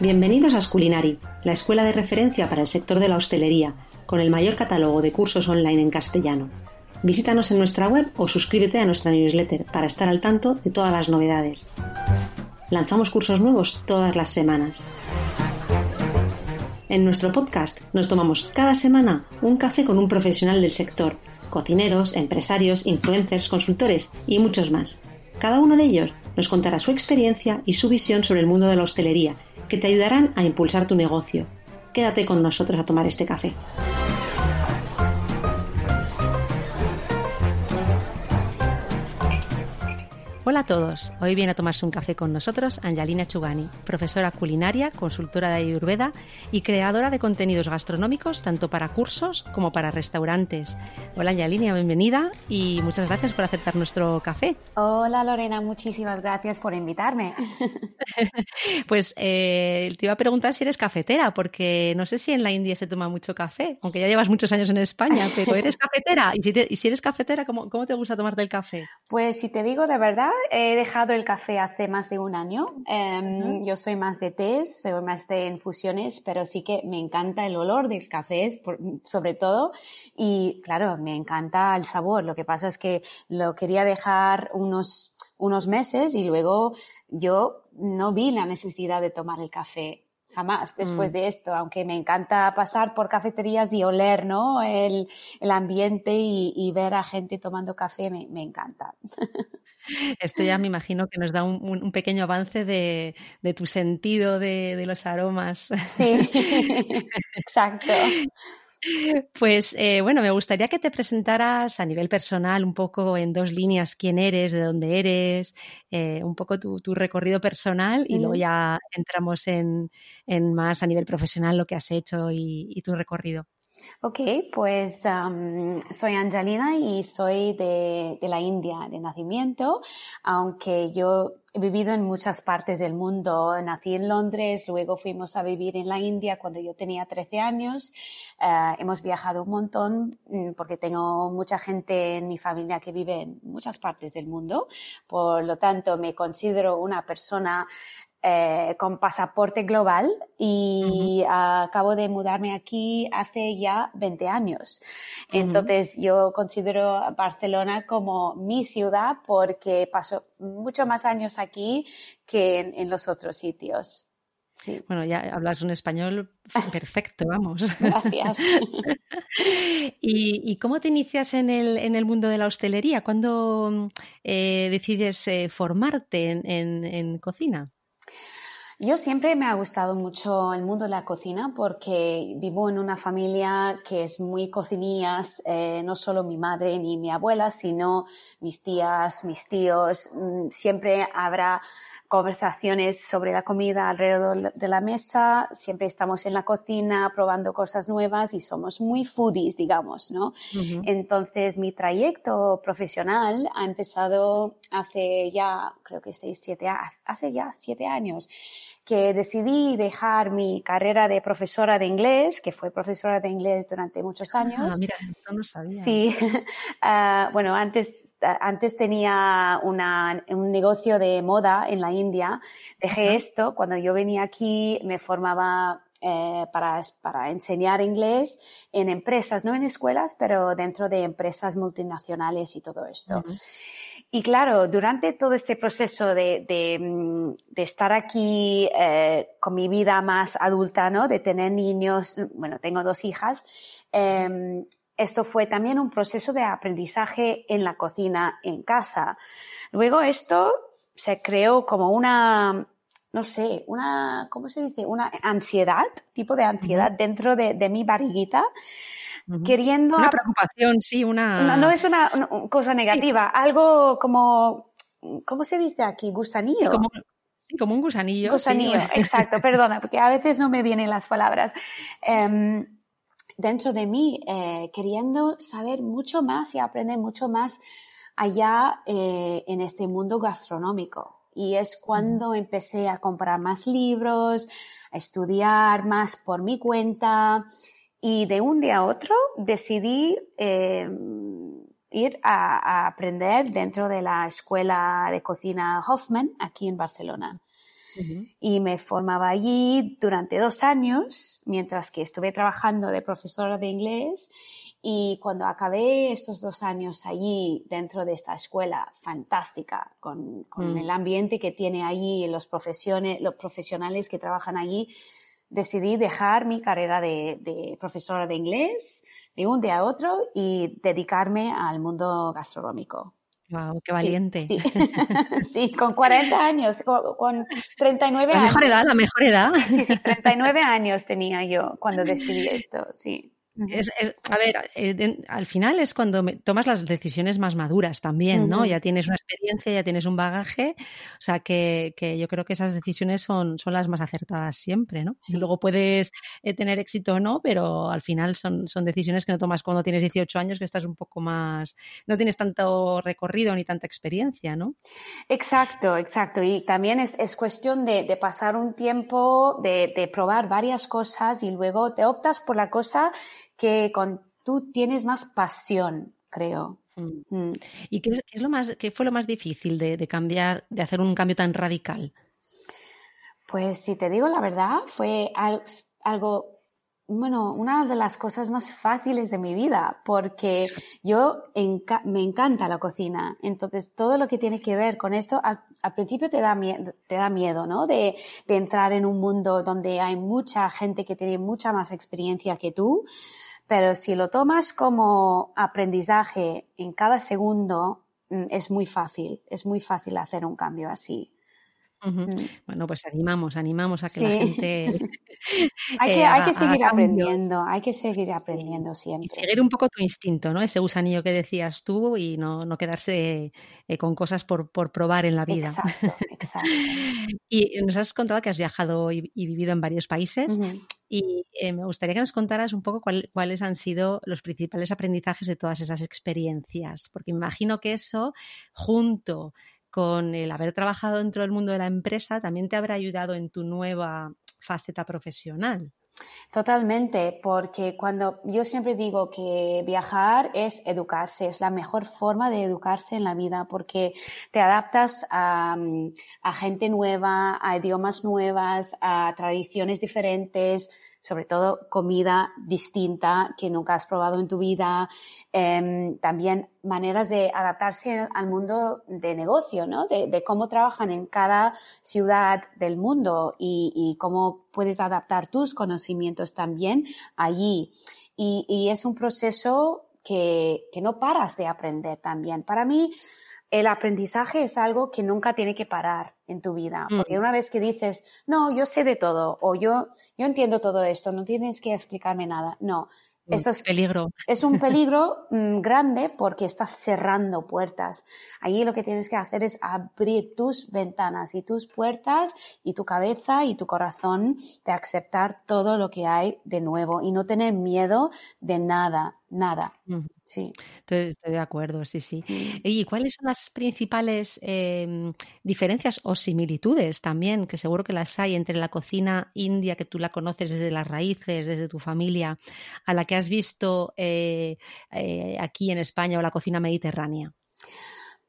Bienvenidos a Sculinari, la escuela de referencia para el sector de la hostelería, con el mayor catálogo de cursos online en castellano. Visítanos en nuestra web o suscríbete a nuestra newsletter para estar al tanto de todas las novedades. Lanzamos cursos nuevos todas las semanas. En nuestro podcast nos tomamos cada semana un café con un profesional del sector, cocineros, empresarios, influencers, consultores y muchos más. Cada uno de ellos nos contará su experiencia y su visión sobre el mundo de la hostelería, que te ayudarán a impulsar tu negocio. Quédate con nosotros a tomar este café. Hola a todos. Hoy viene a tomarse un café con nosotros Angelina Chugani, profesora culinaria, consultora de Ayurveda y creadora de contenidos gastronómicos tanto para cursos como para restaurantes. Hola Angelina, bienvenida y muchas gracias por aceptar nuestro café. Hola Lorena, muchísimas gracias por invitarme. pues eh, te iba a preguntar si eres cafetera, porque no sé si en la India se toma mucho café, aunque ya llevas muchos años en España, pero ¿eres cafetera? Y si, eres cafetera, ¿cómo, ¿cómo te gusta tomarte el café? Pues si te digo de verdad, he dejado el café hace más de un año. Em, yo soy más de té, soy más de infusiones, pero sí que me encanta el olor del café, sobre todo. Y claro, me encanta el sabor. Lo que pasa es que lo quería dejar unos, unos meses y luego yo no vi la necesidad de tomar el café jamás después mm. de esto, aunque me encanta pasar por cafeterías y oler ¿no? el, el ambiente y, ver a gente tomando café, me, me encanta. Esto ya me imagino que nos da un, pequeño avance de, tu sentido de, los aromas. Sí, exacto. Pues eh, bueno, me gustaría que te presentaras a nivel personal un poco en dos líneas quién eres, de dónde eres, eh, un poco tu, recorrido personal y luego ya entramos en, más a nivel profesional lo que has hecho y tu recorrido. Ok, pues soy Angelina y soy de, la India de nacimiento, aunque yo he vivido en muchas partes del mundo. Nací en Londres, luego fuimos a vivir en la India cuando yo tenía 13 años. Eh, hemos viajado un montón mm, porque tengo mucha gente en mi familia que vive en muchas partes del mundo. Por lo tanto, me considero una persona eh, con pasaporte global y acabo de mudarme aquí hace ya 20 años. Entonces yo considero Barcelona como mi ciudad porque paso mucho más años aquí que en, los otros sitios. Sí. Bueno, ya hablas un español perfecto, vamos. Gracias. ¿Y, cómo te inicias en el, en el, mundo de la hostelería? ¿Cuándo eh, decides eh, formarte en, en cocina? Yo siempre me ha gustado mucho el mundo de la cocina porque vivo en una familia que es muy cocinillas, eh, no solo mi madre ni mi abuela, sino mis tías, mis tíos. Mm, siempre habrá conversaciones sobre la comida alrededor de la mesa, siempre estamos en la cocina probando cosas nuevas y somos muy foodies, digamos, ¿no? Entonces, mi trayecto profesional ha empezado hace ya, creo que seis, siete, hace ya siete años que decidí dejar mi carrera de profesora de inglés, que fue profesora de inglés durante muchos ah, años. Ah, mira, no sabía. Sí, uh, bueno, antes, antes tenía una, un negocio de moda en la India. Dejé esto, cuando yo venía aquí me formaba eh, para, para, enseñar inglés en empresas, no en escuelas, pero dentro de empresas multinacionales y todo esto. Y claro, durante todo este proceso de, de, mm, de estar aquí eh, con mi vida más adulta, ¿no? De tener niños, bueno, tengo dos hijas, eh, esto fue también un proceso de aprendizaje en la cocina, en casa. Luego esto se creó como una, no sé, una, ¿cómo se dice? Una ansiedad, tipo de ansiedad dentro de, de mi barriguita queriendo... Una preocupación, sí, una... No, es una, cosa negativa, algo como, ¿cómo se dice aquí? Gusanillo. Como, sí, como un gusanillo. Gusanillo, exacto, perdona, porque a veces no me vienen las palabras. Em, dentro de mí, eh, queriendo saber mucho más y aprender mucho más allá eh, en este mundo gastronómico. Y es cuando empecé a comprar más libros, a estudiar más por mi cuenta, y de un día a otro decidí eh, ir a, aprender dentro de la escuela de cocina Hoffman aquí en Barcelona. y me formaba allí durante dos años, mientras que estuve trabajando de profesora de inglés. Y cuando acabé estos dos años allí dentro de esta escuela fantástica, con, con mm. el ambiente que tiene allí, los, profesiones, los profesionales que trabajan allí, decidí dejar mi carrera de, de, profesora de inglés de un día a otro y dedicarme al mundo gastronómico. Wow, qué valiente. Sí, sí. con 40 años, con, 39 años. La mejor edad, la mejor edad. Sí, sí, 39 años tenía yo cuando decidí esto, sí. Es, a ver, eh, al final es cuando tomas las decisiones más maduras también, ¿no? Ya tienes una experiencia, ya tienes un bagaje, o sea que, yo creo que esas decisiones son, son las más acertadas siempre, ¿no? Luego puedes eh, tener éxito o no, pero al final son, son decisiones que no tomas cuando tienes 18 años, que estás un poco más, no tienes tanto recorrido ni tanta experiencia, ¿no? Exacto, exacto. Y también es, es cuestión de, de, pasar un tiempo, de, de probar varias cosas y luego te optas por la cosa que con, tú tienes más pasión, creo. Mm. Mm. ¿Y qué, es lo más, qué fue lo más difícil de, cambiar, de hacer un cambio tan radical? Pues si te digo la verdad, fue algo, bueno, una de las cosas más fáciles de mi vida, porque yo me encanta la cocina. Entonces, todo lo que tiene que ver con esto, al, principio te da, miedo, te da miedo, ¿no? De, de entrar en un mundo donde hay mucha gente que tiene mucha más experiencia que tú. Pero si lo tomas como aprendizaje en cada segundo, mm, es muy fácil, es muy fácil hacer un cambio así. Mm. Bueno, pues animamos, animamos a que la gente. hay, que, hay que seguir aprendiendo, hay que seguir aprendiendo siempre. Y seguir un poco tu instinto, ¿no? Ese gusanillo que decías tú y no, no quedarse eh, con cosas por, por, probar en la vida. Exacto, exacto. y nos has contado que has viajado y, vivido en varios países. Y eh, me gustaría que nos contaras un poco cuáles han sido los principales aprendizajes de todas esas experiencias, porque imagino que eso, junto con el haber trabajado dentro del mundo de la empresa también te habrá ayudado en tu nueva faceta profesional. Totalmente, porque cuando yo siempre digo que viajar es educarse, es la mejor forma de educarse en la vida, porque te adaptas a, a gente nueva, a idiomas nuevas, a tradiciones diferentes, sobre todo comida distinta que nunca has probado en tu vida, em, también maneras de adaptarse al mundo de negocio, ¿no? De, cómo trabajan en cada ciudad del mundo y, cómo puedes adaptar tus conocimientos también allí. Y, es un proceso que, que no paras de aprender también. Para mí, el aprendizaje es algo que nunca tiene que parar en tu vida, mm. porque una vez que dices, no, yo sé de todo o yo, yo entiendo todo esto, no tienes que explicarme nada, no, esto es, peligro. es un peligro mm, grande porque estás cerrando puertas. Allí lo que tienes que hacer es abrir tus ventanas y tus puertas y tu cabeza y tu corazón de aceptar todo lo que hay de nuevo y no tener miedo de nada, nada. Sí. Estoy, de acuerdo, sí, sí. ¿Y cuáles son las principales em, diferencias o similitudes también, que seguro que las hay entre la cocina india, que tú la conoces desde las raíces, desde tu familia, a la que has visto eh, eh, aquí en España o la cocina mediterránea?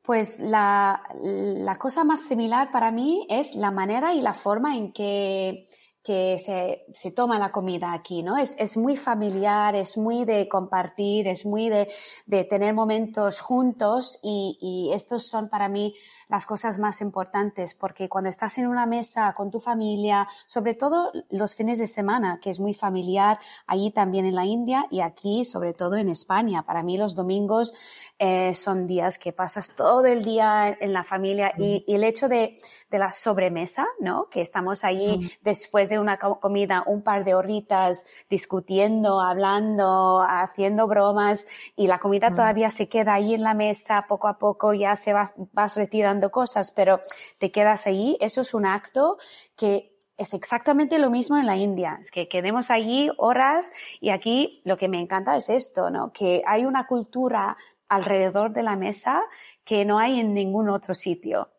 Pues la, la, cosa más similar para mí es la manera y la forma en que que se, se, toma la comida aquí, ¿no? Es, es, muy familiar, es muy de compartir, es muy de, de tener momentos juntos y, y, estos son para mí las cosas más importantes porque cuando estás en una mesa con tu familia, sobre todo los fines de semana, que es muy familiar allí también en la India y aquí sobre todo en España. Para mí los domingos eh, son días que pasas todo el día en la familia y, y el hecho de, de, la sobremesa, ¿no? Que estamos allí después de una comida un par de horitas discutiendo, hablando, haciendo bromas y la comida todavía se queda ahí en la mesa poco a poco, ya se vas, vas retirando cosas, pero te quedas ahí, eso es un acto que es exactamente lo mismo en la India, es que quedemos allí horas y aquí lo que me encanta es esto, ¿no? Que hay una cultura alrededor de la mesa que no hay en ningún otro sitio.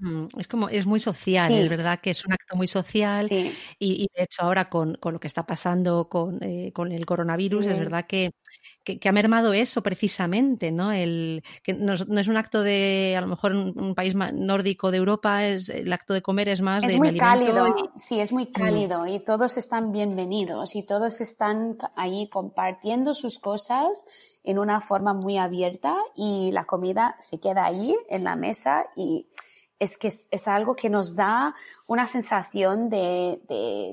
Mm, es como, es muy social, es verdad que es un acto muy social y, de hecho ahora con, lo que está pasando con, eh, el coronavirus, es verdad que, ha mermado eso precisamente, ¿no? El, que no, es un acto de, a lo mejor un, país nórdico de Europa, es, el acto de comer es más es muy cálido, sí, es muy mm. cálido y todos están bienvenidos y todos están ahí compartiendo sus cosas en una forma muy abierta y la comida se queda ahí en la mesa y es que es, algo que nos da una sensación de,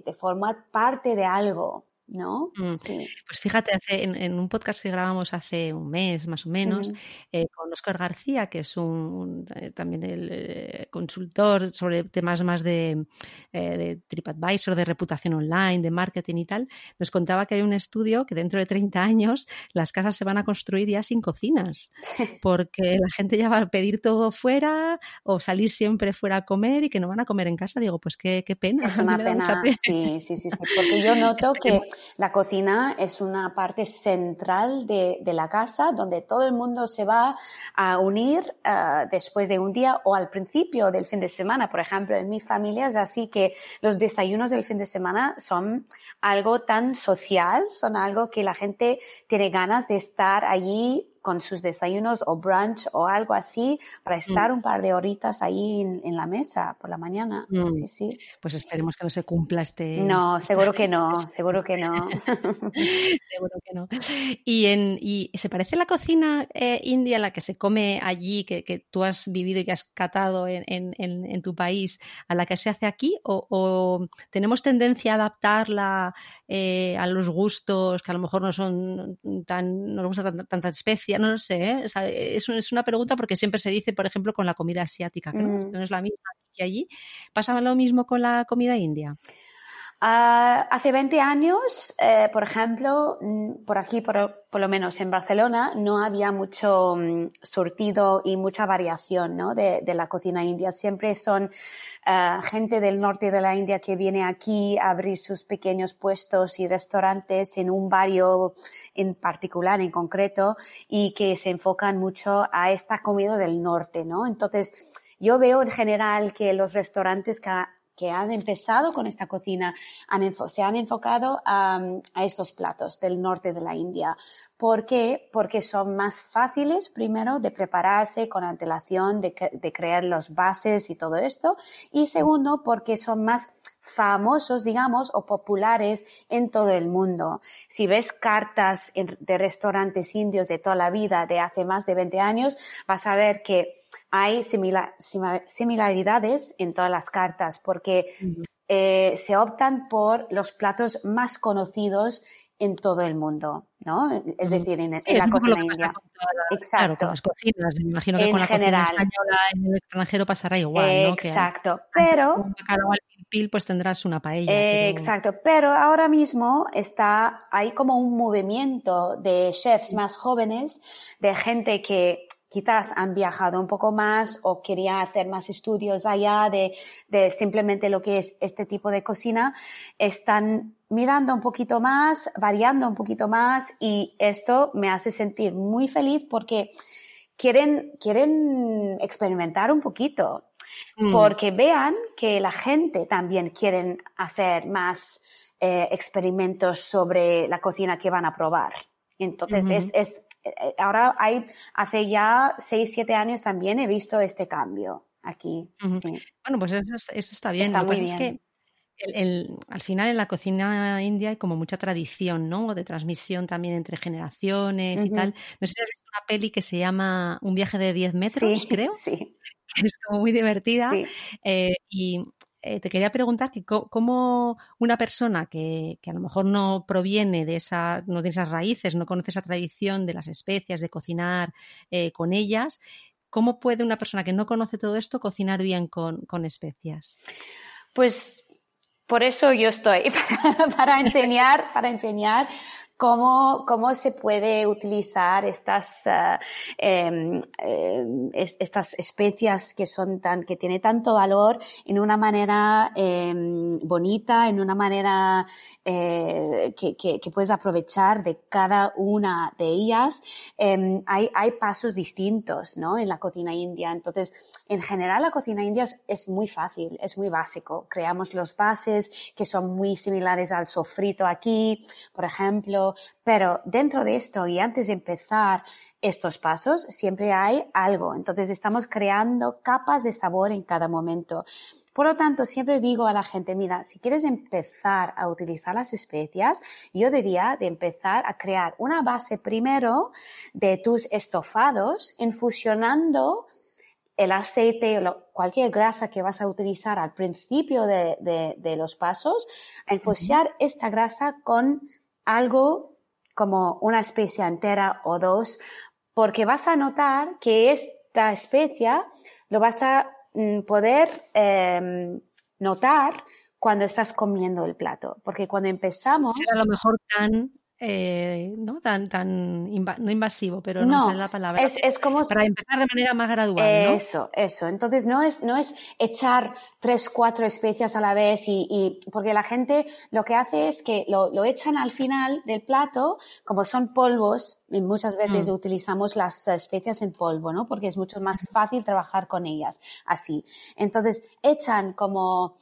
de formar parte de algo, ¿no? Mm. Sí. Pues fíjate, hace, en, un podcast que grabamos hace un mes más o menos, eh, con Oscar García, que es un, eh, también el eh, consultor sobre temas más de, de, TripAdvisor, de reputación online, de marketing y tal, nos contaba que hay un estudio que dentro de 30 años las casas se van a construir ya sin cocinas, porque la gente ya va a pedir todo fuera o salir siempre fuera a comer y que no van a comer en casa. Digo, pues qué, qué pena. Es una pena. Sí, sí, sí, sí, porque yo noto que la cocina es una parte central de, la casa donde todo el mundo se va a unir eh, después de un día o al principio del fin de semana. Por ejemplo, en mi familia es así que los desayunos del fin de semana son algo tan social, son algo que la gente tiene ganas de estar allí con sus desayunos o brunch o algo así para mm. estar un par de horitas ahí en, la mesa por la mañana. Mm. Sí, sí. Pues esperemos que no se cumpla este. No, seguro que no, seguro que no. seguro que no. ¿Y, en, y se parece la cocina eh, india, la que se come allí, que, que, tú has vivido y que has catado en, en, en, tu país, a la que se hace aquí? ¿O, o tenemos tendencia a adaptarla eh, a los gustos que a lo mejor no son tan, no nos gusta tanta, especia, no lo sé, ¿eh? es, una pregunta porque siempre se dice, por ejemplo, con la comida asiática, que no, mm. es la misma que allí. ¿Pasa lo mismo con la comida india? Ah, hace 20 años, eh, por ejemplo, mm, por aquí, por, lo menos en Barcelona, no había mucho mm, surtido y mucha variación ¿no? de, la cocina india. Siempre son uh, gente del norte de la India que viene aquí a abrir sus pequeños puestos y restaurantes en un barrio en particular, en concreto, y que se enfocan mucho a esta comida del norte, ¿no? Entonces, yo veo en general que los restaurantes que que han empezado con esta cocina se han enfocado a, estos platos del norte de la India. ¿Por qué? Porque son más fáciles, primero, de prepararse con antelación, de, crear las bases y todo esto. Y segundo, porque son más famosos, digamos, o populares en todo el mundo. Si ves cartas de restaurantes indios de toda la vida, de hace más de 20 años, vas a ver que hay similaridades en todas las cartas porque eh, se optan por los platos más conocidos en todo el mundo, ¿no? Es decir, en, la cocina india. Exacto. con las cocinas. Me imagino que con la cocina española en el extranjero pasará igual, Exacto. Pero... pil, pues tendrás una paella. Exacto. Pero ahora mismo está, hay como un movimiento de chefs más jóvenes, de gente que quizás han viajado un poco más o quería hacer más estudios allá de, de, simplemente lo que es este tipo de cocina, están mirando un poquito más, variando un poquito más y esto me hace sentir muy feliz porque quieren, quieren experimentar un poquito. Mm. Porque vean que la gente también quiere hacer más eh, experimentos sobre la cocina que van a probar. Entonces, es, es eh, ahora hay, hace ya seis, siete años también he visto este cambio aquí. Bueno, pues eso, está bien. Lo Es que al final en la cocina india hay como mucha tradición, ¿no? De transmisión también entre generaciones y tal. No sé si has visto una peli que se llama Un viaje de 10 metros, creo. Sí. es como muy divertida. Eh, y eh, te quería preguntar cómo una persona que, a lo mejor no proviene de esa, no tiene esas raíces, no conoce esa tradición de las especias, de cocinar eh, con ellas, ¿cómo puede una persona que no conoce todo esto cocinar bien con, especias? Pues por eso yo estoy, para enseñar, para enseñar cómo, cómo se puede utilizar estas, em, estas especias que son tan, que tiene tanto valor en una manera em, bonita, en una manera eh, que, que, que, puedes aprovechar de cada una de ellas. hay, hay pasos distintos, ¿no? En la cocina india. Entonces, en general, la cocina india es, es muy fácil, es muy básico. Creamos los bases que son muy similares al sofrito aquí, por ejemplo, pero dentro de esto y antes de empezar estos pasos, siempre hay algo. Entonces estamos creando capas de sabor en cada momento. Por lo tanto, siempre digo a la gente, mira, si quieres empezar a utilizar las especias, yo diría de empezar a crear una base primero de tus estofados, infusionando el aceite o cualquier grasa que vas a utilizar al principio de, los pasos, a infusiar esta grasa con algo como una especia entera o dos, porque vas a notar que esta especia lo vas a mm, poder em, notar cuando estás comiendo el plato, porque cuando empezamos... eh, no tan tan no invasivo, pero no, sé la palabra. Es, como para empezar de manera más gradual. Eso, eso. Entonces no es no es echar tres cuatro especias a la vez y, porque la gente lo que hace es que lo, lo, echan al final del plato, como son polvos. Y muchas veces mm. utilizamos las especias en polvo, ¿no? Porque es mucho más fácil trabajar con ellas así. Entonces echan como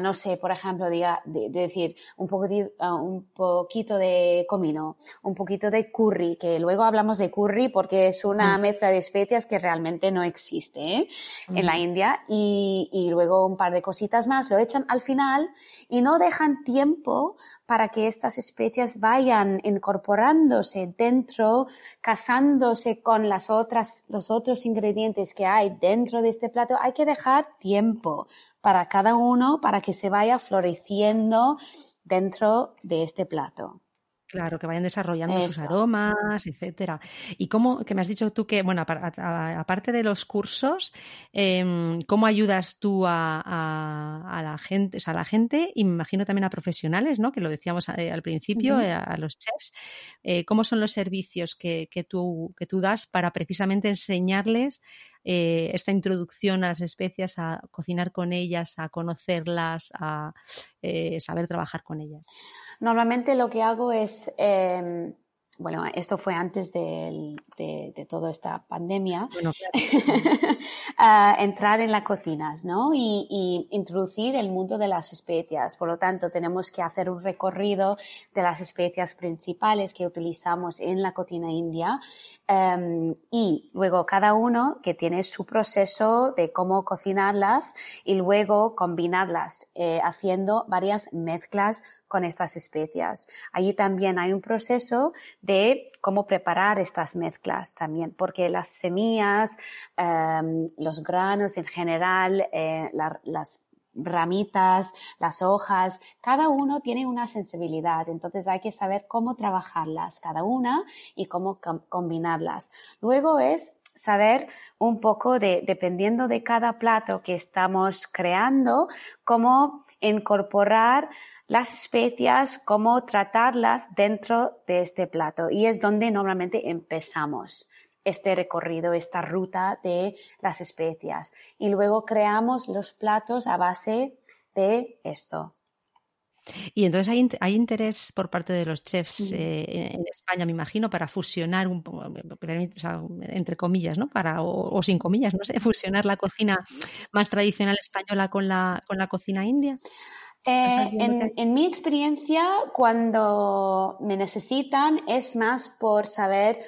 no sé, por ejemplo, diga, de, decir un, poquito, un poquito de comino, un poquito de curry, que luego hablamos de curry porque es una mm. mezcla de especias que realmente no existe ¿eh? en la mm. India, y, y luego un par de cositas más, lo echan al final y no dejan tiempo para que estas especias vayan incorporándose dentro, casándose con las otras, los otros ingredientes que hay dentro de este plato. Hay que dejar tiempo para cada uno para que se vaya floreciendo dentro de este plato. Claro, que vayan desarrollando sus aromas, etcétera. Y cómo, que me has dicho tú que, bueno, aparte de los cursos, em, ¿cómo ayudas tú a, la gente, a la gente y me imagino también a profesionales, ¿no? Que lo decíamos eh, al principio, eh, a, los chefs. Eh, ¿Cómo son los servicios que, que, tú, que tú das para precisamente enseñarles esta introducción a las especias, a cocinar con ellas, a conocerlas, a saber trabajar con ellas? Normalmente lo que hago es, em, bueno, esto fue antes de, toda esta pandemia, entrar en las cocinas, ¿no? Y, introducir el mundo de las especias. Por lo tanto, tenemos que hacer un recorrido de las especias principales que utilizamos en la cocina india em, y luego cada uno que tiene su proceso de cómo cocinarlas y luego combinarlas eh, haciendo varias mezclas con estas especias. Allí también hay un proceso de cómo preparar estas mezclas también, porque las semillas, em, los granos en general, eh, las ramitas, las hojas, cada uno tiene una sensibilidad, entonces hay que saber cómo trabajarlas cada una y cómo combinarlas. Luego es saber un poco de, dependiendo de cada plato que estamos creando, cómo incorporar las especias, cómo tratarlas dentro de este plato. Y es donde normalmente empezamos este recorrido, esta ruta de las especias. Y luego creamos los platos a base de esto. Y entonces hay, hay interés por parte de los chefs eh, en España, me imagino, para fusionar un entre comillas, ¿no? Para, o, sin comillas, no sé, fusionar la cocina más tradicional española con la, con la cocina india. Eh, en, mi experiencia, cuando me necesitan, es más por saber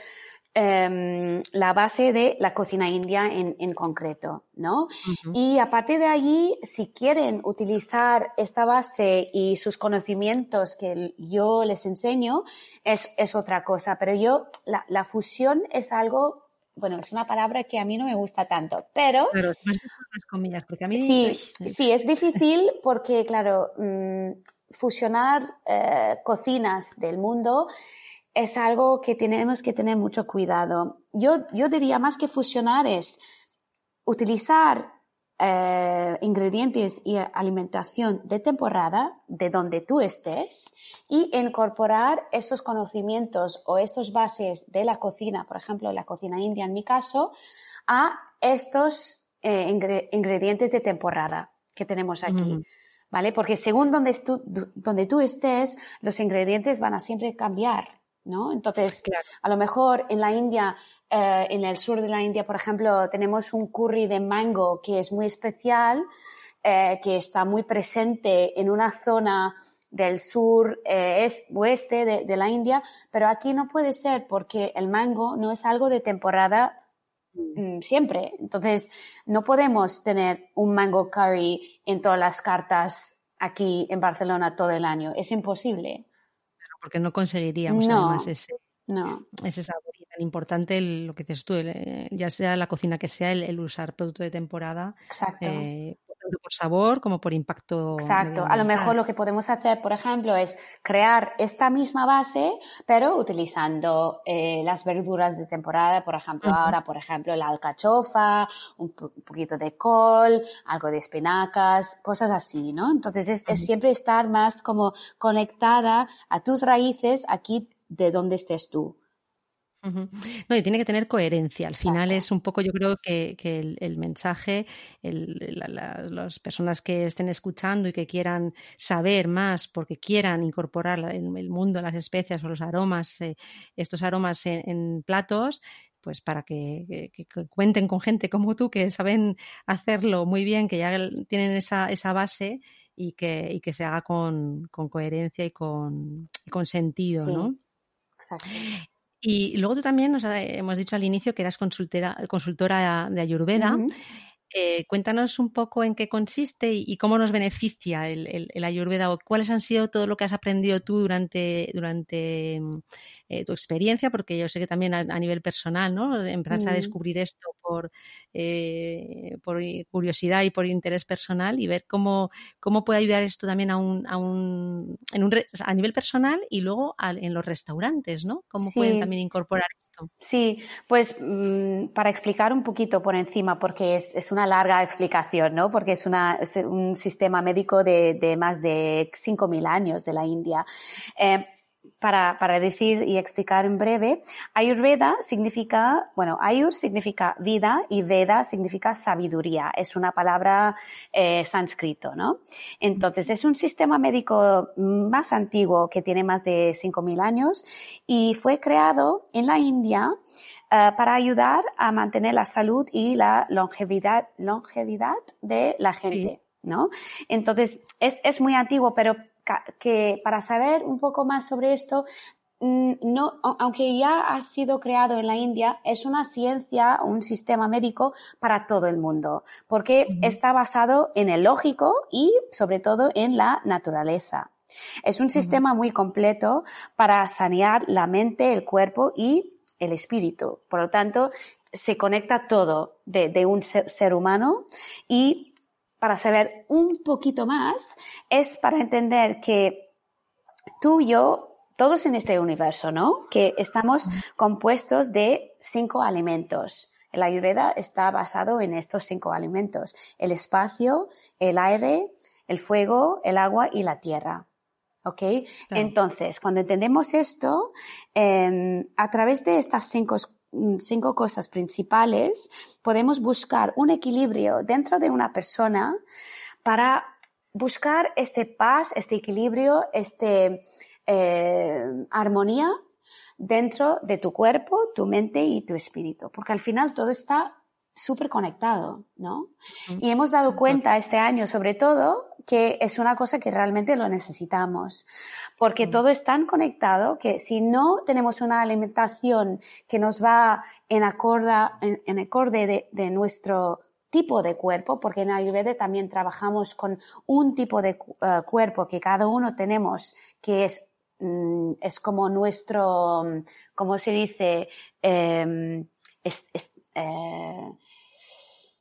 em, la base de la cocina india en, concreto, ¿no? Y a partir de allí, si quieren utilizar esta base y sus conocimientos que yo les enseño, es, es otra cosa. Pero yo, la, la fusión es algo bueno, es una palabra que a mí no me gusta tanto, pero... Claro, las comillas, porque a mí... Sí, sí, es difícil porque, claro, mm, fusionar eh, cocinas del mundo es algo que tenemos que tener mucho cuidado. Yo, yo diría más que fusionar es utilizar eh, ingredientes y alimentación de temporada de donde tú estés y incorporar esos conocimientos o estos bases de la cocina, por ejemplo, la cocina india en mi caso, a estos eh, ingredientes de temporada que tenemos aquí. ¿Vale? Porque según donde, donde tú estés, los ingredientes van a siempre cambiar. ¿No? Entonces, a lo mejor en la India, eh, en el sur de la India, por ejemplo, tenemos un curry de mango que es muy especial, eh, que está muy presente en una zona del sur eh, es, oeste de, la India, pero aquí no puede ser porque el mango no es algo de temporada mm, siempre. Entonces, no podemos tener un mango curry en todas las cartas aquí en Barcelona todo el año. Es imposible porque no conseguiríamos además ese, ese sabor y tan importante lo que dices tú, eh, ya sea la cocina que sea, el, usar producto de temporada. Exacto. Eh, tanto por sabor como por impacto. Exacto. A lo mejor lo que podemos hacer, por ejemplo, es crear esta misma base, pero utilizando eh, las verduras de temporada, por ejemplo, ahora, por ejemplo, la alcachofa, un, poquito de col, algo de espinacas, cosas así, ¿no? Entonces es, es siempre estar más como conectada a tus raíces aquí de donde estés tú. No, y tiene que tener coherencia. Al final es un poco, yo creo que, el, mensaje, las personas que estén escuchando y que quieran saber más, porque quieran incorporar el, el mundo, las especias o los aromas, eh, estos aromas en, platos, pues para que, cuenten con gente como tú que saben hacerlo muy bien, que ya tienen esa, esa base y que, y que se haga con, coherencia y con, con sentido, ¿no? Exacto. Y luego tú también nos hemos dicho al inicio que eras consultora de Ayurveda. Eh, cuéntanos un poco en qué consiste y, cómo nos beneficia el, el, Ayurveda o cuáles han sido todo lo que has aprendido tú durante, durante eh, tu experiencia, porque yo sé que también a, nivel personal, ¿no? Empezaste a mm. descubrir esto por, eh, por curiosidad y por interés personal y ver cómo, cómo puede ayudar esto también a un, a un, en un a nivel personal y luego en los restaurantes, ¿no? Cómo pueden también incorporar esto. Sí, pues mm, para explicar un poquito por encima, porque es, es una larga explicación, ¿no? Porque es, una, es un sistema médico de, de más de 5.000 años de la India. Eh, para, para, decir y explicar en breve, Ayurveda significa, bueno, Ayur significa vida y Veda significa sabiduría. Es una palabra eh, sánscrito, ¿no? Entonces, es un sistema médico más antiguo que tiene más de 5.000 años y fue creado en la India eh, para ayudar a mantener la salud y la longevidad, longevidad de la gente. ¿No? Entonces, es, es muy antiguo, pero que para saber un poco más sobre esto, mm, no, aunque ya ha sido creado en la India, es una ciencia, un sistema médico para todo el mundo, porque está basado en el lógico y sobre todo en la naturaleza. Es un sistema muy completo para sanear la mente, el cuerpo y el espíritu. Por lo tanto, se conecta todo de, un ser humano y para saber un poquito más es para entender que tú y yo, todos en este universo, ¿no? Que estamos compuestos de cinco alimentos. El Ayurveda está basado en estos cinco alimentos. El espacio, el aire, el fuego, el agua y la tierra. ¿Ok? Entonces, cuando entendemos esto, em, a través de estas cinco cinco cosas principales, podemos buscar un equilibrio dentro de una persona para buscar este paz, este equilibrio, este eh, armonía dentro de tu cuerpo, tu mente y tu espíritu, porque al final todo está súper conectado, ¿no? Y hemos dado cuenta este año, sobre todo, que es una cosa que realmente lo necesitamos, porque todo es tan conectado que si no tenemos una alimentación que nos va en, acorda, en, acorde de, de, nuestro tipo de cuerpo, porque en Ayurveda también trabajamos con un tipo de eh, cuerpo que cada uno tenemos, que es, mm, es como nuestro, ¿cómo se dice? Em, eh,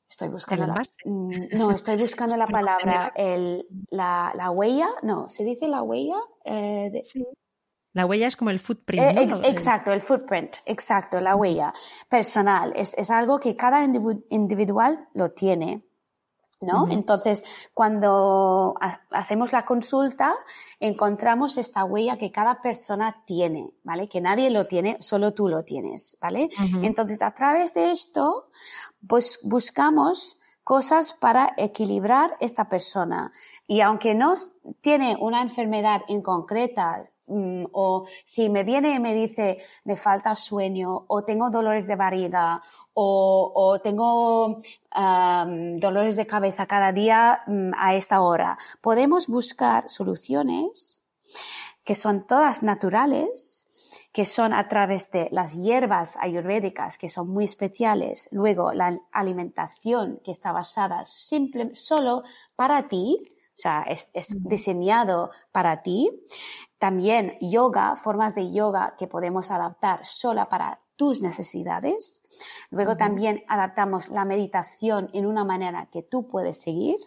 estoy buscando la, mm, no, estoy buscando la palabra, el, la, la, huella, no, ¿se dice la huella? Eh, sí. La huella es como el footprint. Eh, exacto, el footprint, exacto, la huella personal. Es, es algo que cada individual lo tiene. ¿No? Entonces, cuando hacemos la consulta, encontramos esta huella que cada persona tiene, ¿vale? Que nadie lo tiene, solo tú lo tienes, ¿vale? Entonces, a través de esto, pues buscamos cosas para equilibrar esta persona. Y aunque no tiene una enfermedad en concreta, mm, o si me viene y me dice me falta sueño, o tengo dolores de barriga, o, tengo dolores de cabeza cada día mm, a esta hora, podemos buscar soluciones que son todas naturales, que son a través de las hierbas ayurvédicas, que son muy especiales, luego la alimentación que está basada simple, solo para ti, o sea, es, diseñado para ti. También yoga, formas de yoga que podemos adaptar solo para tus necesidades. Luego también adaptamos la meditación en una manera que tú puedes seguir.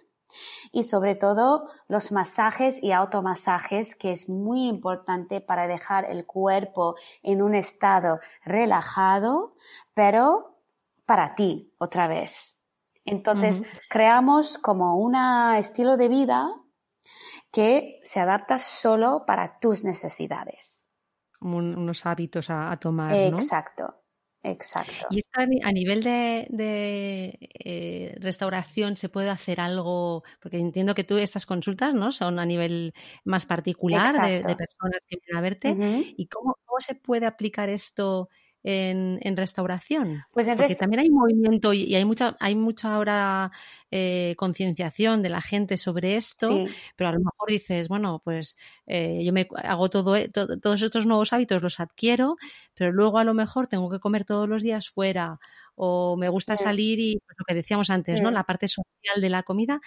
Y sobre todo los masajes y automasajes, que es muy importante para dejar el cuerpo en un estado relajado, pero para ti otra vez. Entonces, creamos como un estilo de vida que se adapta solo para tus necesidades. Como unos hábitos a, tomar. Exacto. Exacto. Y esto a nivel de, eh, restauración se puede hacer algo, porque entiendo que tú estas consultas no son a nivel más particular de, personas que vienen a verte. ¿Y cómo, cómo, se puede aplicar esto en, restauración? Pues Porque también hay movimiento y, hay mucha, hay mucha ahora eh, concienciación de la gente sobre esto, pero a lo mejor dices, bueno, pues eh, yo me hago todo, eh, todos estos nuevos hábitos, los adquiero, pero luego a lo mejor tengo que comer todos los días fuera o me gusta salir y pues, lo que decíamos antes, ¿no? La parte social de la comida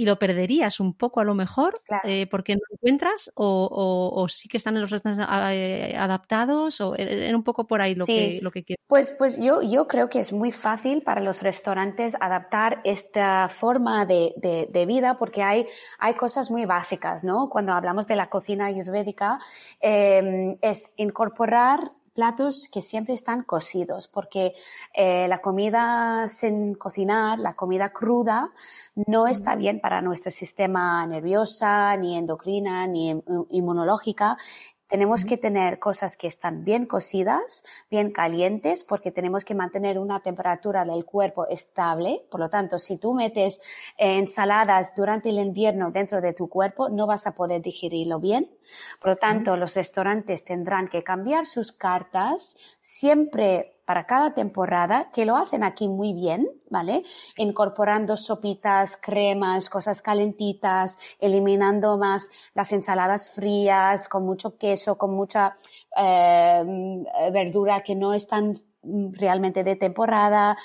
y lo perderías un poco a lo mejor eh, porque no encuentras o, sí que están en los restaurantes eh, adaptados o era e, un poco por ahí lo que lo que quiero. Pues, pues yo, yo creo que es muy fácil para los restaurantes adaptar esta forma de, de, vida porque hay, hay cosas muy básicas, ¿no? Cuando hablamos de la cocina ayurvédica, eh, es incorporar platos que siempre están cocidos, porque eh, la comida sin cocinar, la comida cruda, no está bien para nuestro sistema nervioso, ni endocrina, ni inmunológica. Tenemos que tener cosas que están bien cocidas, bien calientes, porque tenemos que mantener una temperatura del cuerpo estable. Por lo tanto, si tú metes eh, ensaladas durante el invierno dentro de tu cuerpo, no vas a poder digerirlo bien. Por lo tanto, los restaurantes tendrán que cambiar sus cartas siempre para cada temporada, que lo hacen aquí muy bien, ¿vale? Incorporando sopitas, cremas, cosas calentitas, eliminando más las ensaladas frías, con mucho queso, con mucha eh, verdura que no están realmente de temporada.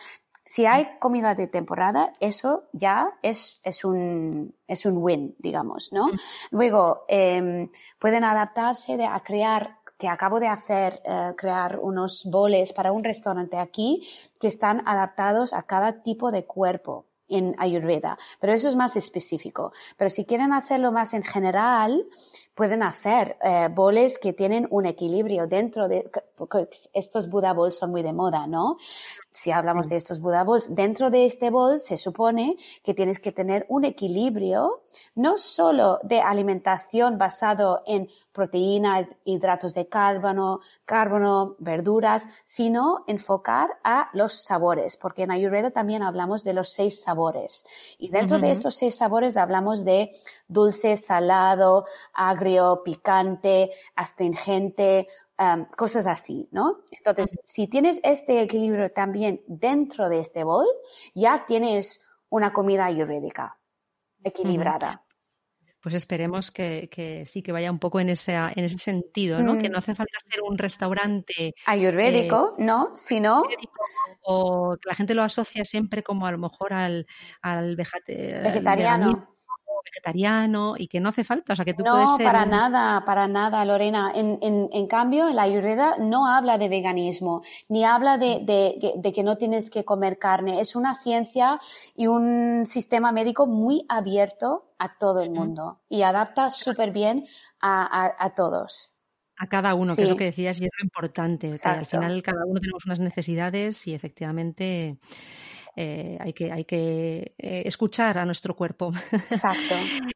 Si hay comida de temporada, eso ya es, es, un, es un win, digamos, ¿no? Mm. Luego, em, pueden adaptarse de, a crear que acabo de hacer, eh, crear unos boles para un restaurante aquí que están adaptados a cada tipo de cuerpo en Ayurveda, pero eso es más específico. Pero si quieren hacerlo más en general, pueden hacer eh, boles que tienen un equilibrio dentro de, porque estos Buddha Bowls son muy de moda, ¿no? Si hablamos de estos Buddha Bowls, dentro de este bol se supone que tienes que tener un equilibrio, no solo de alimentación basado en proteína, hidratos de carbono, carbono, verduras, sino enfocar a los sabores, porque en Ayurveda también hablamos de los seis sabores. Y dentro de estos seis sabores hablamos de dulce, salado, agrio, picante, astringente, um, cosas así, ¿no? Entonces, si tienes este equilibrio también dentro de este bol, ya tienes una comida ayurvédica equilibrada. Pues esperemos que, sí, que vaya un poco en ese, en ese sentido, ¿no? Que no mm. hace falta ser un restaurante ayurvédico, eh, ¿no? Sino o que la gente lo asocia siempre como a lo mejor al, al vegetariano vegetariano y que no hace falta, o sea, que tú no, puedes ser... para nada, para nada, Lorena. En, en, en, cambio, la Ayurveda no habla de veganismo, ni habla de, de, de, que no tienes que comer carne. Es una ciencia y un sistema médico muy abierto a todo el mundo y adapta súper bien a, a, a todos. A cada uno, que es lo que decías y es lo importante, que al final cada uno tenemos unas necesidades y efectivamente eh, hay que, hay que eh, escuchar a nuestro cuerpo. Exacto.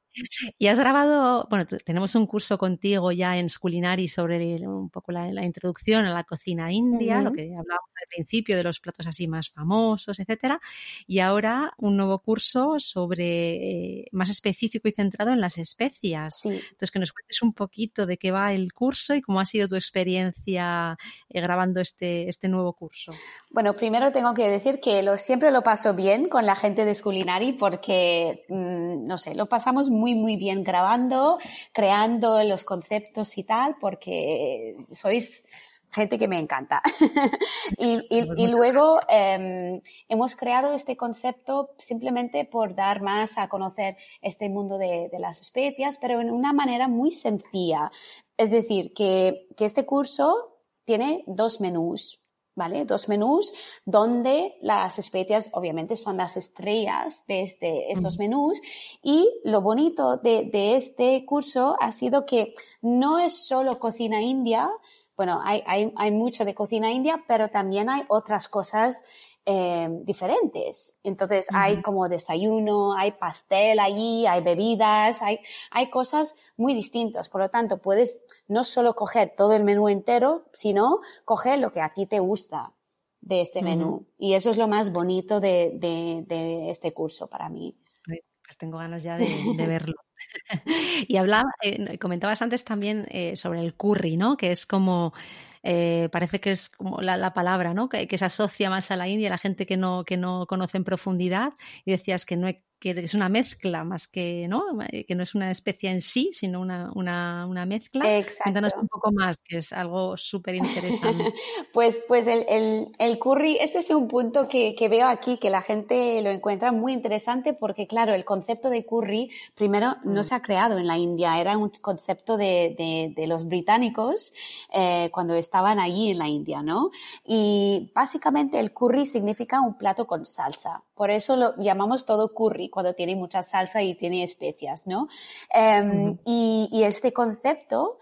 Y has grabado, bueno, tenemos un curso contigo ya en Sculinari sobre un poco la, introducción a la cocina india, lo que hablábamos al principio de los platos así más famosos, etcétera. Y ahora un nuevo curso sobre eh, más específico y centrado en las especias. Entonces, que nos cuentes un poquito de qué va el curso y cómo ha sido tu experiencia eh, grabando este, este nuevo curso. Bueno, primero tengo que decir que lo, siempre lo paso bien con la gente de Sculinari porque, mm, no sé, lo pasamos muy muy, bien grabando, creando los conceptos y tal, porque sois gente que me encanta. y, luego em, hemos creado este concepto simplemente por dar más a conocer este mundo de, las especias, pero en una manera muy sencilla. Es decir, que, que este curso tiene dos menús. ¿vale? Dos menús donde las especias obviamente son las estrellas de este, estos menús y lo bonito de, este curso ha sido que no es solo cocina india, bueno, hay, hay, hay mucho de cocina india, pero también hay otras cosas Em, diferentes. Entonces hay como desayuno, hay pastel allí, hay bebidas, hay, hay cosas muy distintas. Por lo tanto, puedes no solo coger todo el menú entero, sino coger lo que a ti te gusta de este menú. Y eso es lo más bonito de, de, este curso para mí. Pues tengo ganas ya de, verlo. y hablaba, eh, comentabas antes también eh, sobre el curry, ¿no? Que es como eh, parece que es como la, palabra, ¿no? Que, que, se asocia más a la India, la gente que no, que no conoce en profundidad, y decías que no que es una mezcla más que, ¿no? Eh, que no es una especie en sí, sino una, una, una mezcla. Exacto. Cuéntanos un poco más, que es algo súper interesante. pues pues el, el, el, curry, este es un punto que, que, veo aquí, que la gente lo encuentra muy interesante porque, claro, el concepto de curry, primero, no mm. se ha creado en la India, era un concepto de, de, de los británicos eh, cuando estaban allí en la India, ¿no? Y básicamente el curry significa un plato con salsa. Por eso lo llamamos todo curry cuando tiene mucha salsa y tiene especias, ¿no? Em, y, este concepto,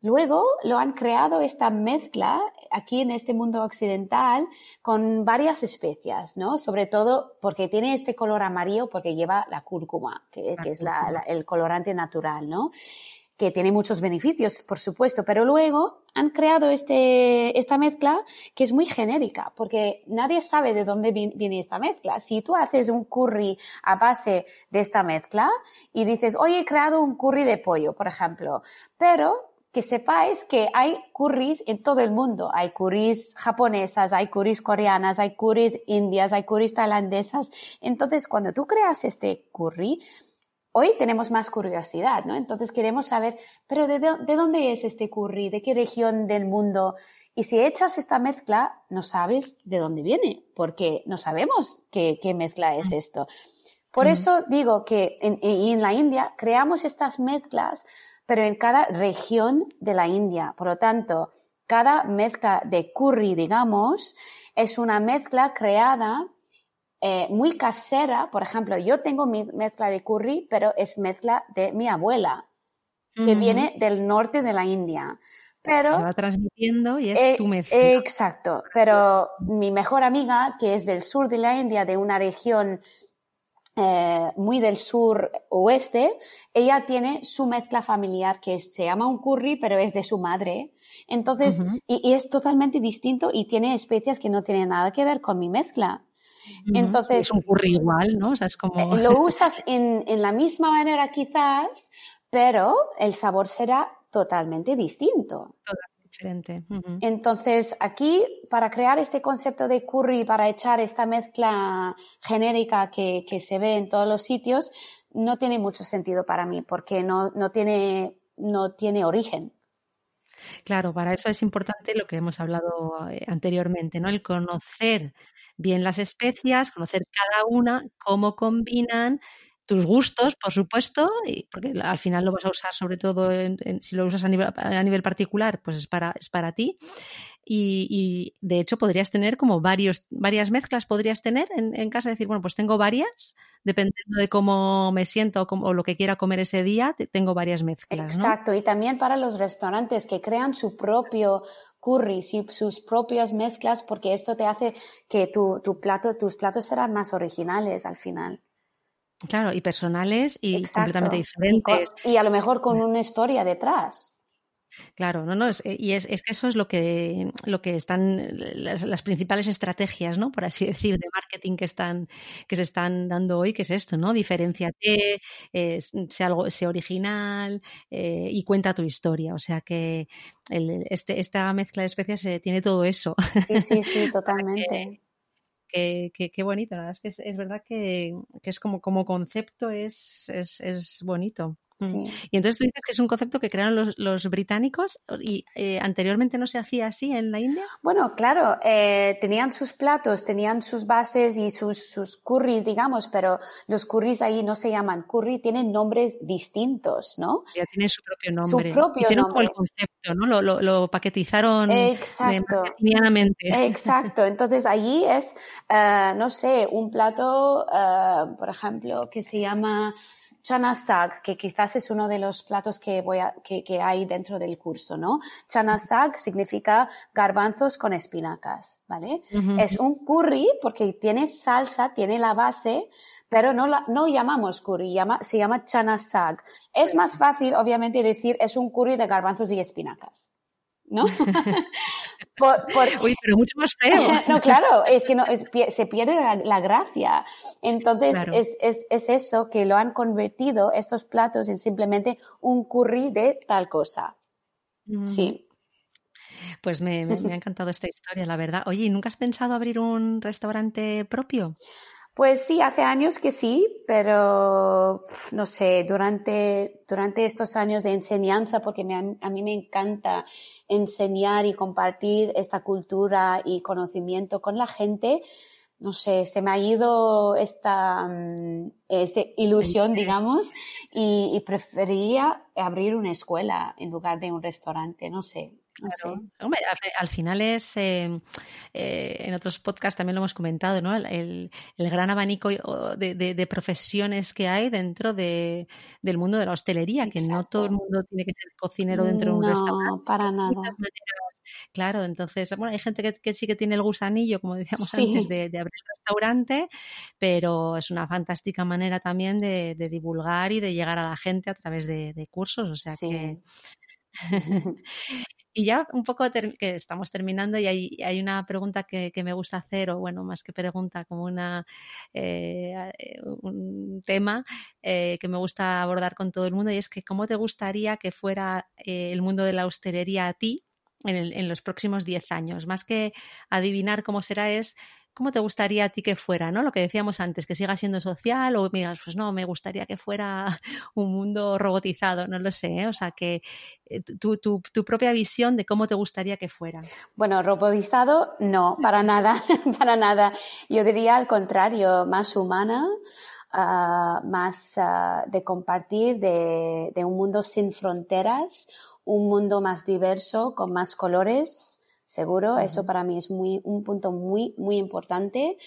luego lo han creado esta mezcla aquí en este mundo occidental con varias especias, ¿no? Sobre todo porque tiene este color amarillo porque lleva la cúrcuma, que, es el colorante natural, ¿no? Que tiene muchos beneficios, por supuesto, pero luego han creado este, esta mezcla que es muy genérica, porque nadie sabe de dónde viene esta mezcla. Si tú haces un curry a base de esta mezcla y dices, hoy he creado un curry de pollo, por ejemplo, pero que sepáis que hay curries en todo el mundo. Hay curries japonesas, hay curries coreanas, hay curries indias, hay curries tailandesas. Entonces, cuando tú creas este curry, hoy tenemos más curiosidad, ¿no? Entonces queremos saber, pero de, dónde es este curry? ¿De qué región del mundo? Y si echas esta mezcla, no sabes de dónde viene, porque no sabemos qué, mezcla es esto. Por eso digo que en, en la India creamos estas mezclas, pero en cada región de la India. Por lo tanto, cada mezcla de curry, digamos, es una mezcla creada eh, muy casera. Por ejemplo, yo tengo mi mezcla de curry, pero es mezcla de mi abuela, que viene del norte de la India. Pero, Se va transmitiendo y es eh, tu mezcla. exacto. Pero mi mejor amiga, que es del sur de la India, de una región eh, muy del sur oeste, ella tiene su mezcla familiar que se llama un curry, pero es de su madre. Entonces, y, es totalmente distinto y tiene especias que no tienen nada que ver con mi mezcla. Entonces, es un curry igual, ¿no? O sea, es como... Eh, lo usas en, en la misma manera quizás, pero el sabor será totalmente distinto. Totalmente diferente. Entonces, aquí, para crear este concepto de curry, para echar esta mezcla genérica que, que, se ve en todos los sitios, no tiene mucho sentido para mí, porque no, no, tiene, no tiene origen. Claro, para eso es importante lo que hemos hablado eh, anteriormente, ¿no? El conocer bien las especias, conocer cada una, cómo combinan tus gustos, por supuesto, y porque al final lo vas a usar sobre todo si lo usas a nivel, a nivel particular, pues es para, es para ti. Y, de hecho podrías tener como varios, varias mezclas, podrías tener en, en, casa, decir, bueno, pues tengo varias, dependiendo de cómo me siento o, lo que quiera comer ese día, tengo varias mezclas. Exacto, y también para los restaurantes que crean su propio curry, sus propias mezclas, porque esto te hace que tu, tu plato, tus platos serán más originales al final. Claro, y personales y completamente diferentes. y, a lo mejor con una historia detrás. Claro, no, no, eh, y es, es, que eso es lo que, lo que están las, principales estrategias, ¿no? Por así decir, de marketing que están, que se están dando hoy, que es esto, ¿no? Diferenciate, eh, sea algo, sea original eh, y cuenta tu historia. O sea que el, este, esta mezcla de especias tiene todo eso. Sí, sí, sí, totalmente. Qué, qué, bonito, la verdad es que es, verdad que, que, es como, como concepto es, es, es bonito. Y entonces tú dices que es un concepto que crearon los, británicos y eh, anteriormente no se hacía así en la India. Bueno, claro, eh, tenían sus platos, tenían sus bases y sus, sus curries, digamos, pero los curries ahí no se llaman curry, tienen nombres distintos, ¿no? Ya tienen su propio nombre. Su propio nombre. el concepto, ¿no? Lo, lo, lo paquetizaron Exacto. Exacto. Entonces allí es, uh, no sé, un plato, uh, por ejemplo, que se llama chana sag, que quizás es uno de los platos que, voy a, que, que hay dentro del curso, ¿no? Chana sag significa garbanzos con espinacas, ¿vale? Es un curry porque tiene salsa, tiene la base, pero no, la, no llamamos curry, llama, se llama chana sag. Es más fácil, obviamente, decir es un curry de garbanzos y espinacas. ¿no? Uy, pero mucho más feo. no, claro, es que no, se pierde la, gracia. Entonces, es, es, es, eso que lo han convertido estos platos en simplemente un curry de tal cosa. Sí. Pues me, me, me, ha encantado esta historia, la verdad. Oye, ¿y nunca has pensado abrir un restaurante propio? Pues sí, hace años que sí, pero no sé, durante, durante estos años de enseñanza, porque a mí me encanta enseñar y compartir esta cultura y conocimiento con la gente, no sé, se me ha ido esta, mm, este ilusión, digamos, y, y preferiría abrir una escuela en lugar de un restaurante, no sé. Hombre, al, final es, em, eh, en otros podcasts también lo hemos comentado, ¿no? El, gran abanico de, profesiones que hay dentro del mundo de la hostelería, que no todo el mundo tiene que ser cocinero dentro de un restaurante. No, para nada. Claro, entonces, bueno, hay gente que, sí que tiene el gusanillo, como decíamos antes, de, abrir el restaurante, pero es una fantástica manera también de, divulgar y de llegar a la gente a través de, cursos, o sea que... Y ya un poco que estamos terminando y hay, hay una pregunta que, que, me gusta hacer, o bueno, más que pregunta, como una, eh, eh, un tema eh, que me gusta abordar con todo el mundo y es que cómo te gustaría que fuera el mundo de la hostelería a ti en, en los próximos 10 años. Más que adivinar cómo será es ¿cómo te gustaría a ti que fuera? ¿no? Lo que decíamos antes, que siga siendo social o digas, pues no, me gustaría que fuera un mundo robotizado, no lo sé, ¿eh? o sea, que eh, tu, tu, tu, propia visión de cómo te gustaría que fuera. Bueno, robotizado, no, para nada, para nada. Yo diría al contrario, más humana. Uh, más uh, de compartir, de un mundo sin fronteras, un mundo más diverso, con más colores, seguro. Eso para mí es muy, un punto muy, muy importante.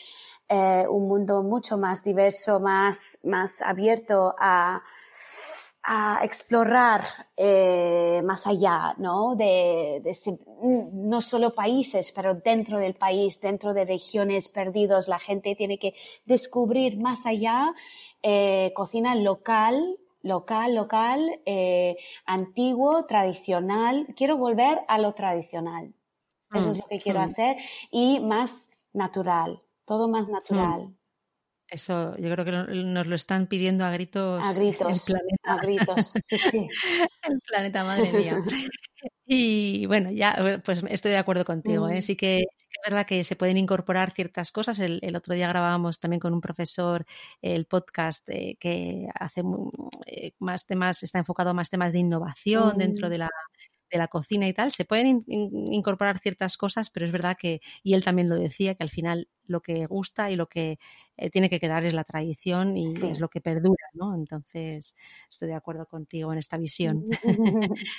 Eh, un mundo mucho más diverso, más, más abierto a, a explorar eh, más allá, ¿no? De, de, no solo países, pero dentro del país, dentro de regiones perdidos, la gente tiene que descubrir más allá eh, cocina local, local, local, eh, antiguo, tradicional. Quiero volver a lo tradicional. Eso es mm, lo que quiero mm. hacer. Y más natural, todo más mm. natural. Eso yo creo que nos lo están pidiendo a gritos. A gritos. El planeta. A gritos, sí, sí. el planeta, madre mía. Y bueno, ya pues estoy de acuerdo contigo. ¿eh? Sí, que, es verdad que se pueden incorporar ciertas cosas. El, otro día grabábamos también con un profesor el podcast eh, que hace eh, más temas, está enfocado a más temas de innovación dentro de la la cocina y tal, se pueden incorporar ciertas cosas, pero es verdad que, y él también lo decía, que al final lo que gusta y lo que eh, tiene que quedar es la tradición y es lo que perdura, ¿no? Entonces, estoy de acuerdo contigo en esta visión.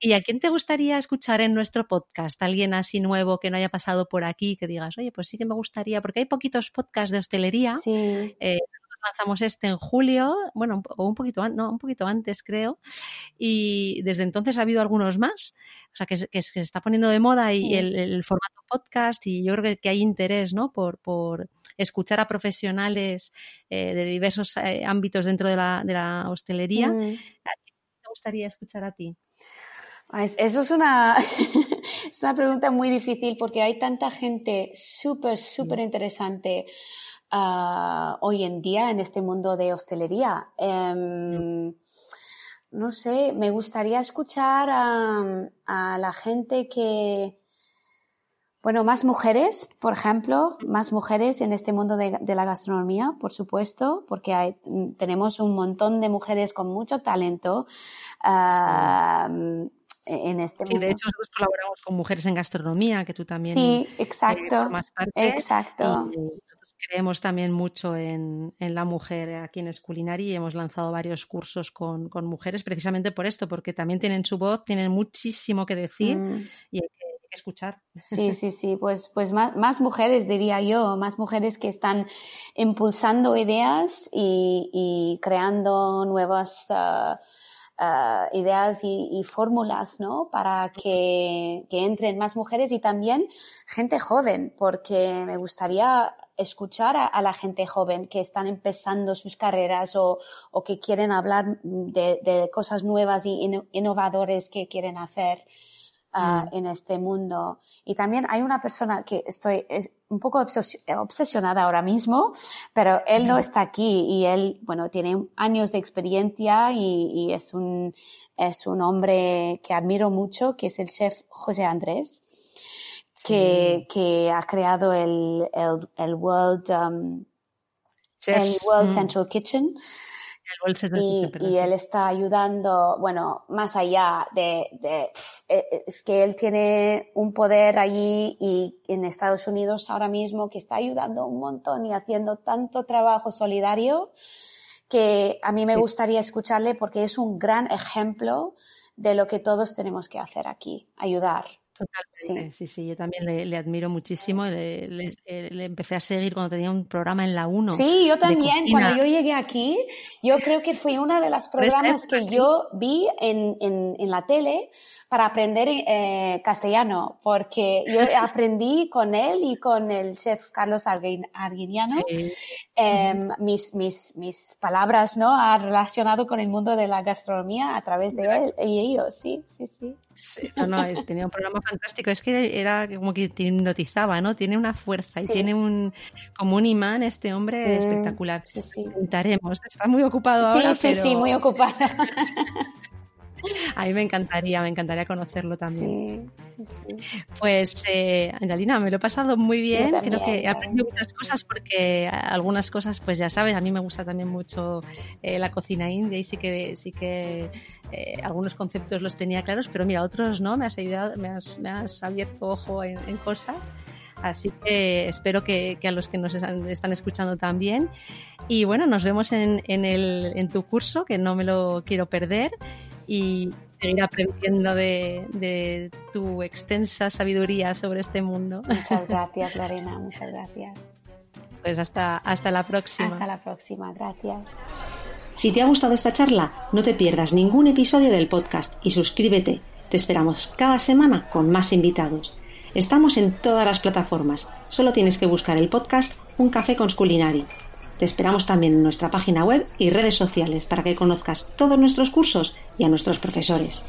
¿Y a quién te gustaría escuchar en nuestro podcast? ¿Alguien así nuevo que no haya pasado por aquí, que digas, oye, pues sí que me gustaría, porque hay poquitos podcasts de hostelería. Sí. Eh, lanzamos este en julio, bueno, o un poquito, no, un poquito antes creo, y desde entonces ha habido algunos más, o sea, que, se está poniendo de moda y el, formato podcast y yo creo que, hay interés, ¿no? Por, por escuchar a profesionales eh, de diversos eh, ámbitos dentro de la, de la hostelería. Mm. ¿A quién te gustaría escuchar a ti? Eso es una, es una pregunta muy difícil porque hay tanta gente súper, súper interesante Ah, hoy en día en este mundo de hostelería. Em, no sé, me gustaría escuchar a, la gente que, bueno, más mujeres, por ejemplo, más mujeres en este mundo de, la gastronomía, por supuesto, porque tenemos un montón de mujeres con mucho talento. Ah, en este sí, de hecho nosotros colaboramos con Mujeres en Gastronomía, que tú también Sí, exacto. exacto creemos también mucho en, la mujer aquí en Esculinari y hemos lanzado varios cursos con, mujeres precisamente por esto, porque también tienen su voz, tienen muchísimo que decir mm. y hay que, escuchar. Sí, sí, sí, pues, pues más, mujeres, diría yo, más mujeres que están impulsando ideas y, creando nuevas... Ah, ah, ideas y, fórmulas, ¿no? Para que, que, entren más mujeres y también gente joven, porque me gustaría escuchar a, la gente joven que están empezando sus carreras o, que quieren hablar de, cosas nuevas y innovadores que quieren hacer ah, mm. en este mundo. Y también hay una persona que estoy un poco obsesionada ahora mismo, pero él no está aquí y él, bueno, tiene años de experiencia y, es, un, es un hombre que admiro mucho, que es el chef José Andrés que, que, ha creado el, el, el World, um, el World Central Kitchen. y, y él está ayudando, bueno, más allá de, de, e, e, es que él tiene un poder allí y en Estados Unidos ahora mismo que está ayudando un montón y haciendo tanto trabajo solidario que a mí me gustaría escucharle porque es un gran ejemplo de lo que todos tenemos que hacer aquí, ayudar. Totalmente, sí, sí, yo también le, admiro muchísimo. Le, le, empecé a seguir cuando tenía un programa en la 1. Sí, yo también. Cuando yo llegué aquí, yo creo que fue una de las programas que yo vi en, en, en la tele para aprender eh, castellano, porque yo aprendí con él y con el chef Carlos Arguiniano em, mis, mis, mis palabras, ¿no? Ha relacionado con el mundo de la gastronomía a través de él y ellos, sí, sí, sí. No, no, tenía un programa fantástico. Es que era como que te hipnotizaba, ¿no? Tiene una fuerza y tiene un como un imán este hombre mm, espectacular. Sí, sí. Intentaremos. Está muy ocupado ahora. Sí, sí, sí, muy ocupada. A mí me encantaría, me encantaría conocerlo también. Sí, sí, sí. Pues, eh, Angelina, me lo he pasado muy bien. Creo que he aprendido muchas cosas porque algunas cosas, pues ya sabes, a mí me gusta también mucho eh, la cocina india y sí que, sí que eh, algunos conceptos los tenía claros, pero mira, otros no, me has ayudado, me has, me has abierto ojo en, cosas. Así que espero que, a los que nos están, escuchando también. Y bueno, nos vemos en, en, el, en tu curso, que no me lo quiero perder y seguir aprendiendo de, tu extensa sabiduría sobre este mundo. Muchas gracias, Lorena, muchas gracias. Pues hasta, hasta la próxima. Hasta la próxima, gracias. Si te ha gustado esta charla, no te pierdas ningún episodio del podcast y suscríbete. Te esperamos cada semana con más invitados. Estamos en todas las plataformas. Solo tienes que buscar el podcast Un Café con Sculinari te esperamos también en nuestra página web y redes sociales para que conozcas todos nuestros cursos y a nuestros profesores.